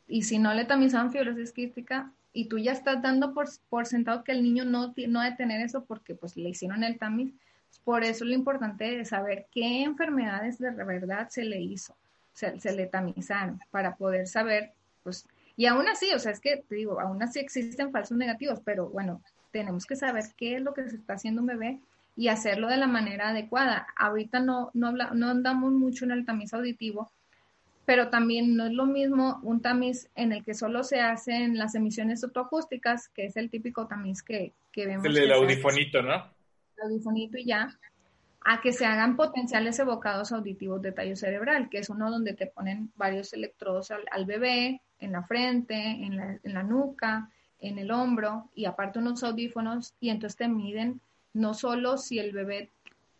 Y si no le tamizaron fibrosis quística y tú ya estás dando por, por sentado que el niño no, no ha de tener eso porque pues le hicieron el tamiz, por eso lo importante es saber qué enfermedades de verdad se le hizo, se, se le tamizaron para poder saber, pues, y aún así, o sea, es que te digo, aún así existen falsos negativos, pero bueno, tenemos que saber qué es lo que se está haciendo un bebé y hacerlo de la manera adecuada. Ahorita no, no, no andamos mucho en el tamiz auditivo, pero también no es lo mismo un tamiz en el que solo se hacen las emisiones autoacústicas, que es el típico tamiz que, que vemos. El del audifonito, ¿no? El audifonito y ya, a que se hagan potenciales evocados auditivos de tallo cerebral, que es uno donde te ponen varios electrodos al, bebé, en la frente, en la, en la nuca, en el hombro y aparte unos audífonos y entonces te miden no solo si el bebé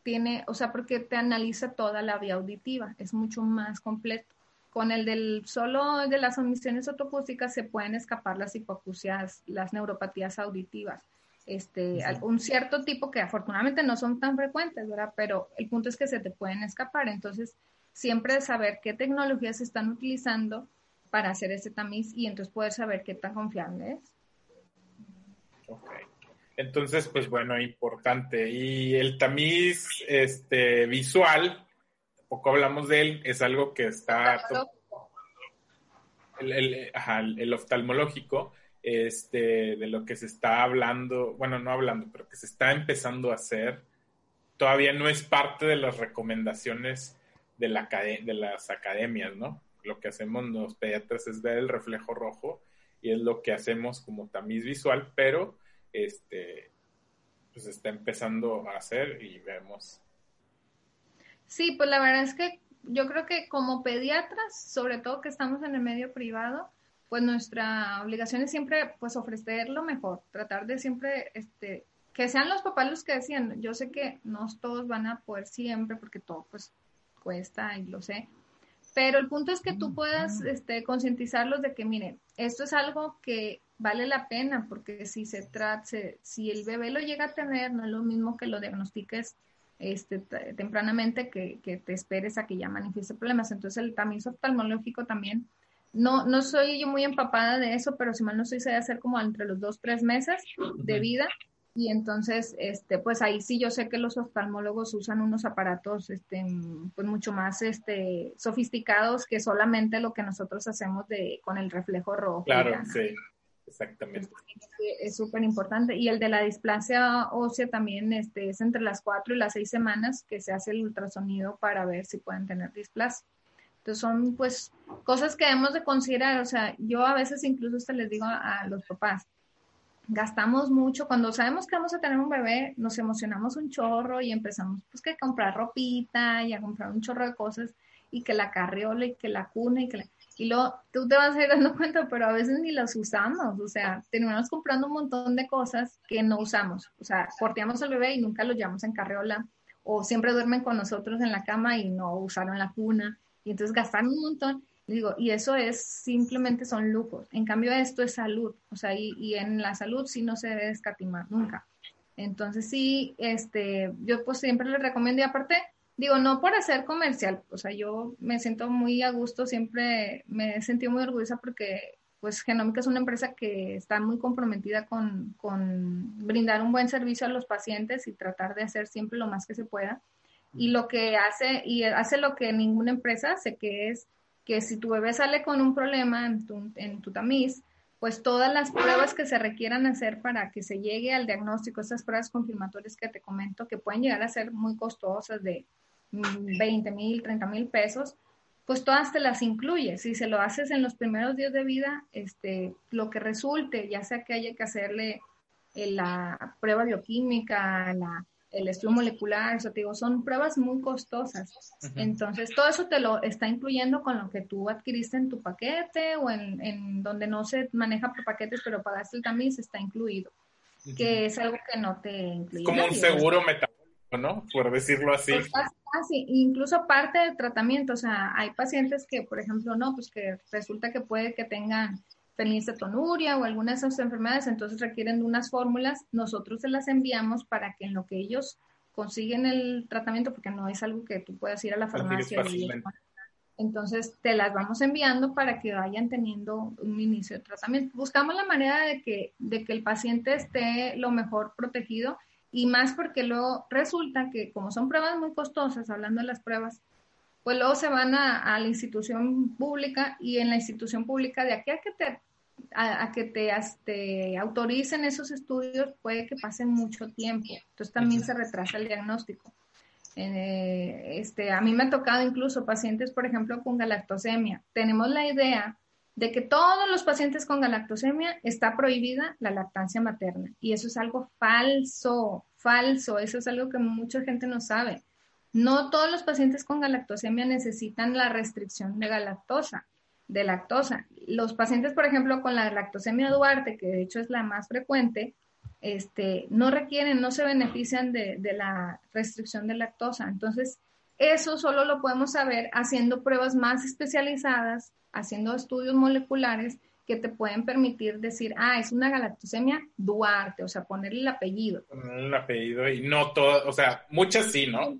tiene, o sea, porque te analiza toda la vía auditiva, es mucho más completo. Con el del solo de las emisiones autoacústicas se pueden escapar las hipoacusias, las neuropatías auditivas. Este, un cierto tipo que afortunadamente no son tan frecuentes, ¿verdad? Pero el punto es que se te pueden escapar. Entonces, siempre saber qué tecnologías se están utilizando para hacer ese tamiz y entonces poder saber qué tan confiable es. Ok. Entonces, pues bueno, importante. Y el tamiz este, visual, poco hablamos de él, es algo que está... El, el, ajá, el, oftalmológico, este, de lo que se está hablando, bueno, no hablando, pero que se está empezando a hacer, todavía no es parte de las recomendaciones de, la, de las academias, ¿no? Lo que hacemos los pediatras es ver el reflejo rojo y es lo que hacemos como tamiz visual, pero este pues está empezando a hacer y vemos. Sí, pues la verdad es que yo creo que como pediatras, sobre todo que estamos en el medio privado, pues nuestra obligación es siempre pues ofrecer lo mejor, tratar de siempre este que sean los papás los que decían, yo sé que no todos van a poder siempre porque todo pues cuesta y lo sé, pero el punto es que tú puedas este, concientizarlos de que, miren, esto es algo que vale la pena, porque si se trata, si el bebé lo llega a tener, no es lo mismo que lo diagnostiques este, tempranamente que, que, te esperes a que ya manifieste problemas. Entonces, el tamiz oftalmológico también, no, no soy yo muy empapada de eso, pero si mal no estoy, se debe hacer como entre los dos, tres meses de vida y entonces, este, pues ahí sí yo sé que los oftalmólogos usan unos aparatos, este, pues mucho más, este, sofisticados que solamente lo que nosotros hacemos de, con el reflejo rojo. Claro, sí, exactamente. Es súper importante. Y el de la displasia ósea también, este, es entre las cuatro y las seis semanas que se hace el ultrasonido para ver si pueden tener displasia. Entonces son, pues, cosas que debemos de considerar. O sea, yo a veces incluso se les digo a los papás, gastamos mucho. Cuando sabemos que vamos a tener un bebé, nos emocionamos un chorro y empezamos pues que a comprar ropita y a comprar un chorro de cosas y que la carriola y que la cuna y que Y luego tú te vas a ir dando cuenta, pero a veces ni las usamos. O sea, terminamos comprando un montón de cosas que no usamos. O sea, porteamos al bebé y nunca lo llevamos en carriola. O siempre duermen con nosotros en la cama y no usaron la cuna. Y entonces gastaron un montón. Digo, y eso es simplemente son lujos. En cambio, esto es salud. O sea, y, y en la salud sí no se debe escatimar nunca. Entonces, sí, este, yo pues siempre les recomiendo, y aparte, digo, no por hacer comercial, o sea, yo me siento muy a gusto, siempre me he sentido muy orgullosa porque pues Genómica es una empresa que está muy comprometida con, con, brindar un buen servicio a los pacientes y tratar de hacer siempre lo más que se pueda. Y lo que hace, y hace lo que ninguna empresa hace, que es que si tu bebé sale con un problema en tu, en tu tamiz, pues todas las pruebas que se requieran hacer para que se llegue al diagnóstico, estas pruebas confirmatorias que te comento, que pueden llegar a ser muy costosas de 20 mil, 30 mil pesos, pues todas te las incluye. Si se lo haces en los primeros días de vida, este, lo que resulte, ya sea que haya que hacerle eh, la prueba bioquímica, la el estudio molecular, o sea, te digo, son pruebas muy costosas. Entonces, todo eso te lo está incluyendo con lo que tú adquiriste en tu paquete o en, en donde no se maneja por paquetes, pero pagaste el tamiz, está incluido. Que es algo que no te incluye. Como un seguro metabólico. ¿no? Por decirlo así. Pues casi, incluso parte del tratamiento, o sea, hay pacientes que, por ejemplo, no, pues que resulta que puede que tengan fenilcetonuria o alguna de esas enfermedades, entonces requieren de unas fórmulas, nosotros se las enviamos para que en lo que ellos consiguen el tratamiento, porque no es algo que tú puedas ir a la farmacia y entonces te las vamos enviando para que vayan teniendo un inicio de tratamiento. Buscamos la manera de que, de que el paciente esté lo mejor protegido y más porque luego resulta que como son pruebas muy costosas, hablando de las pruebas, pues luego se van a, la institución pública y en la institución pública de aquí a que te a, que te, autoricen esos estudios puede que pasen mucho tiempo. Entonces también se retrasa el diagnóstico. Eh, este, a mí me ha tocado incluso pacientes, por ejemplo, con galactosemia. Tenemos la idea de que todos los pacientes con galactosemia está prohibida la lactancia materna. Y eso es algo falso, falso. Eso es algo que mucha gente no sabe. No todos los pacientes con galactosemia necesitan la restricción de galactosa, de lactosa. Los pacientes, por ejemplo, con la lactosemia Duarte, que de hecho es la más frecuente, este, no requieren, no se benefician de, de la restricción de lactosa. Entonces, eso solo lo podemos saber haciendo pruebas más especializadas, haciendo estudios moleculares que te pueden permitir decir, ah, es una galactosemia Duarte, o sea, ponerle el apellido. Ponerle el apellido y no todo, o sea, muchas sí, ¿no?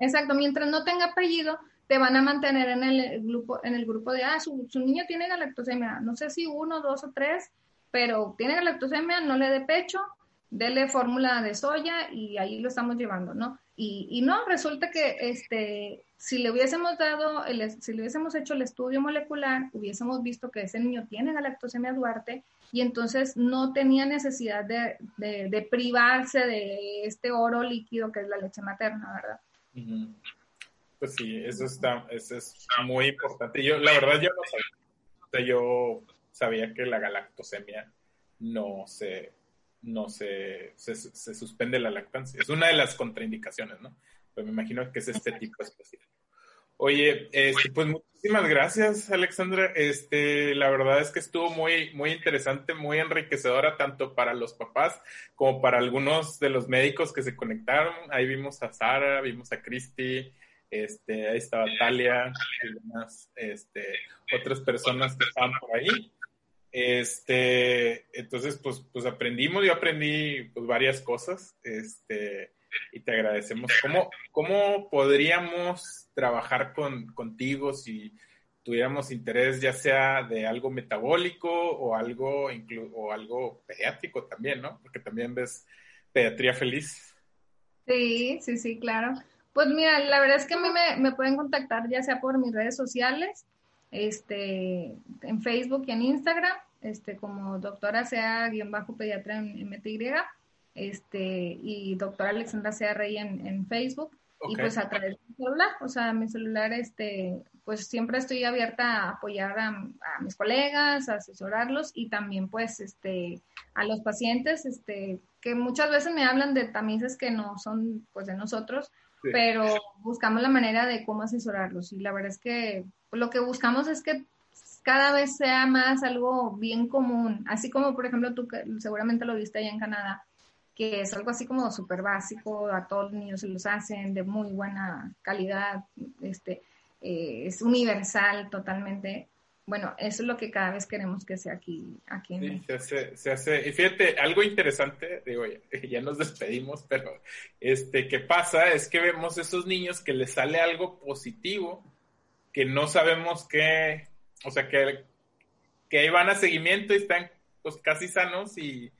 Exacto, mientras no tenga apellido, te van a mantener en el grupo, en el grupo de, ah, su, su niño tiene galactosemia, no sé si uno, dos o tres, pero tiene galactosemia, no le dé pecho, dele fórmula de soya y ahí lo estamos llevando, ¿no? Y, y no, resulta que este, si le hubiésemos dado, el, si le hubiésemos hecho el estudio molecular, hubiésemos visto que ese niño tiene galactosemia Duarte y entonces no tenía necesidad de, de, privarse de este oro líquido que es la leche materna, ¿verdad? Pues sí, eso está, eso es muy importante. Yo, la verdad, yo no sabía. yo sabía que la galactosemia no se, no se, se, suspende la lactancia. Es una de las contraindicaciones, ¿no? Pero me imagino que es este tipo específico. Oye, este, pues muchísimas gracias, Alexandra. Este, la verdad es que estuvo muy, muy interesante, muy enriquecedora, tanto para los papás como para algunos de los médicos que se conectaron. Ahí vimos a Sara, vimos a Cristi, este, ahí estaba Talia, y demás, este, otras personas que estaban por ahí. Este, entonces, pues, pues aprendimos, yo aprendí pues, varias cosas, este, y te agradecemos. ¿Cómo, cómo podríamos trabajar con, contigo si tuviéramos interés ya sea de algo metabólico o algo, o algo pediátrico también, ¿no? Porque también ves pediatría feliz. Sí, sí, sí, claro. Pues mira, la verdad es que a mí me, me pueden contactar ya sea por mis redes sociales, este, en Facebook y en Instagram, este, como doctora sea guion bajo pediatra en MTY, este, y doctora Alexandra sea Rey en, en Facebook. Y pues a través de mi celular, o sea, mi celular, este, pues siempre estoy abierta a apoyar a, a, mis colegas, a asesorarlos y también pues, este, a los pacientes, este, que muchas veces me hablan de tamices que no son pues de nosotros, pero buscamos la manera de cómo asesorarlos. Y la verdad es que lo que buscamos es que cada vez sea más algo bien común, así como por ejemplo tú seguramente lo viste allá en Canadá, que es algo así como súper básico, a todos los niños se los hacen de muy buena calidad, este, eh, es universal totalmente. Bueno, eso es lo que cada vez queremos que sea aquí. aquí en sí, se hace, se hace, y fíjate, algo interesante, digo, ya, ya, nos despedimos, pero este, ¿qué pasa? Es que vemos esos niños que les sale algo positivo, que no sabemos qué, o sea, que, que ahí van a seguimiento y están pues, casi sanos y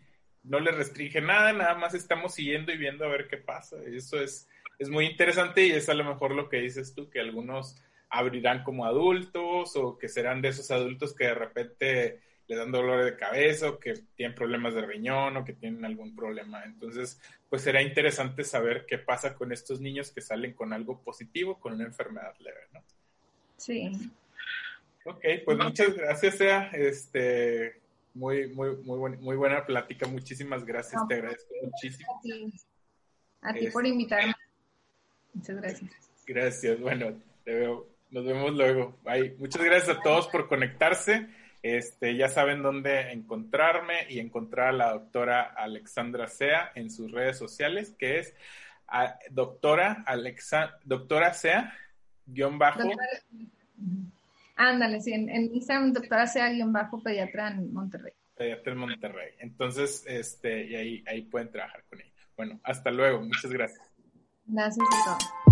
no les restringe nada, nada más estamos siguiendo y viendo a ver qué pasa. Eso es, es muy interesante y es a lo mejor lo que dices tú, que algunos abrirán como adultos o que serán de esos adultos que de repente le dan dolor de cabeza o que tienen problemas de riñón o que tienen algún problema. Entonces, pues será interesante saber qué pasa con estos niños que salen con algo positivo, con una enfermedad leve, ¿no? Sí. Ok, pues muchas gracias, Sea. Este, muy, muy, muy, muy buena plática. Muchísimas gracias. Te agradezco muchísimo. A ti, por este, invitarme. Muchas gracias. Gracias. Bueno, te veo. Nos vemos luego. Bye. Muchas gracias a todos por conectarse. Este, ya saben dónde encontrarme y encontrar a la doctora Alexandra Sea en sus redes sociales, que es a doctora Alexa, doctora sea, guion bajo. ándale, sí, en, en Instagram, doctora sea, guion bajo, pediatra en Monterrey. Pediatra en Monterrey. Entonces, este, y ahí, ahí pueden trabajar con ella. Bueno, hasta luego. Muchas gracias. Gracias a todos.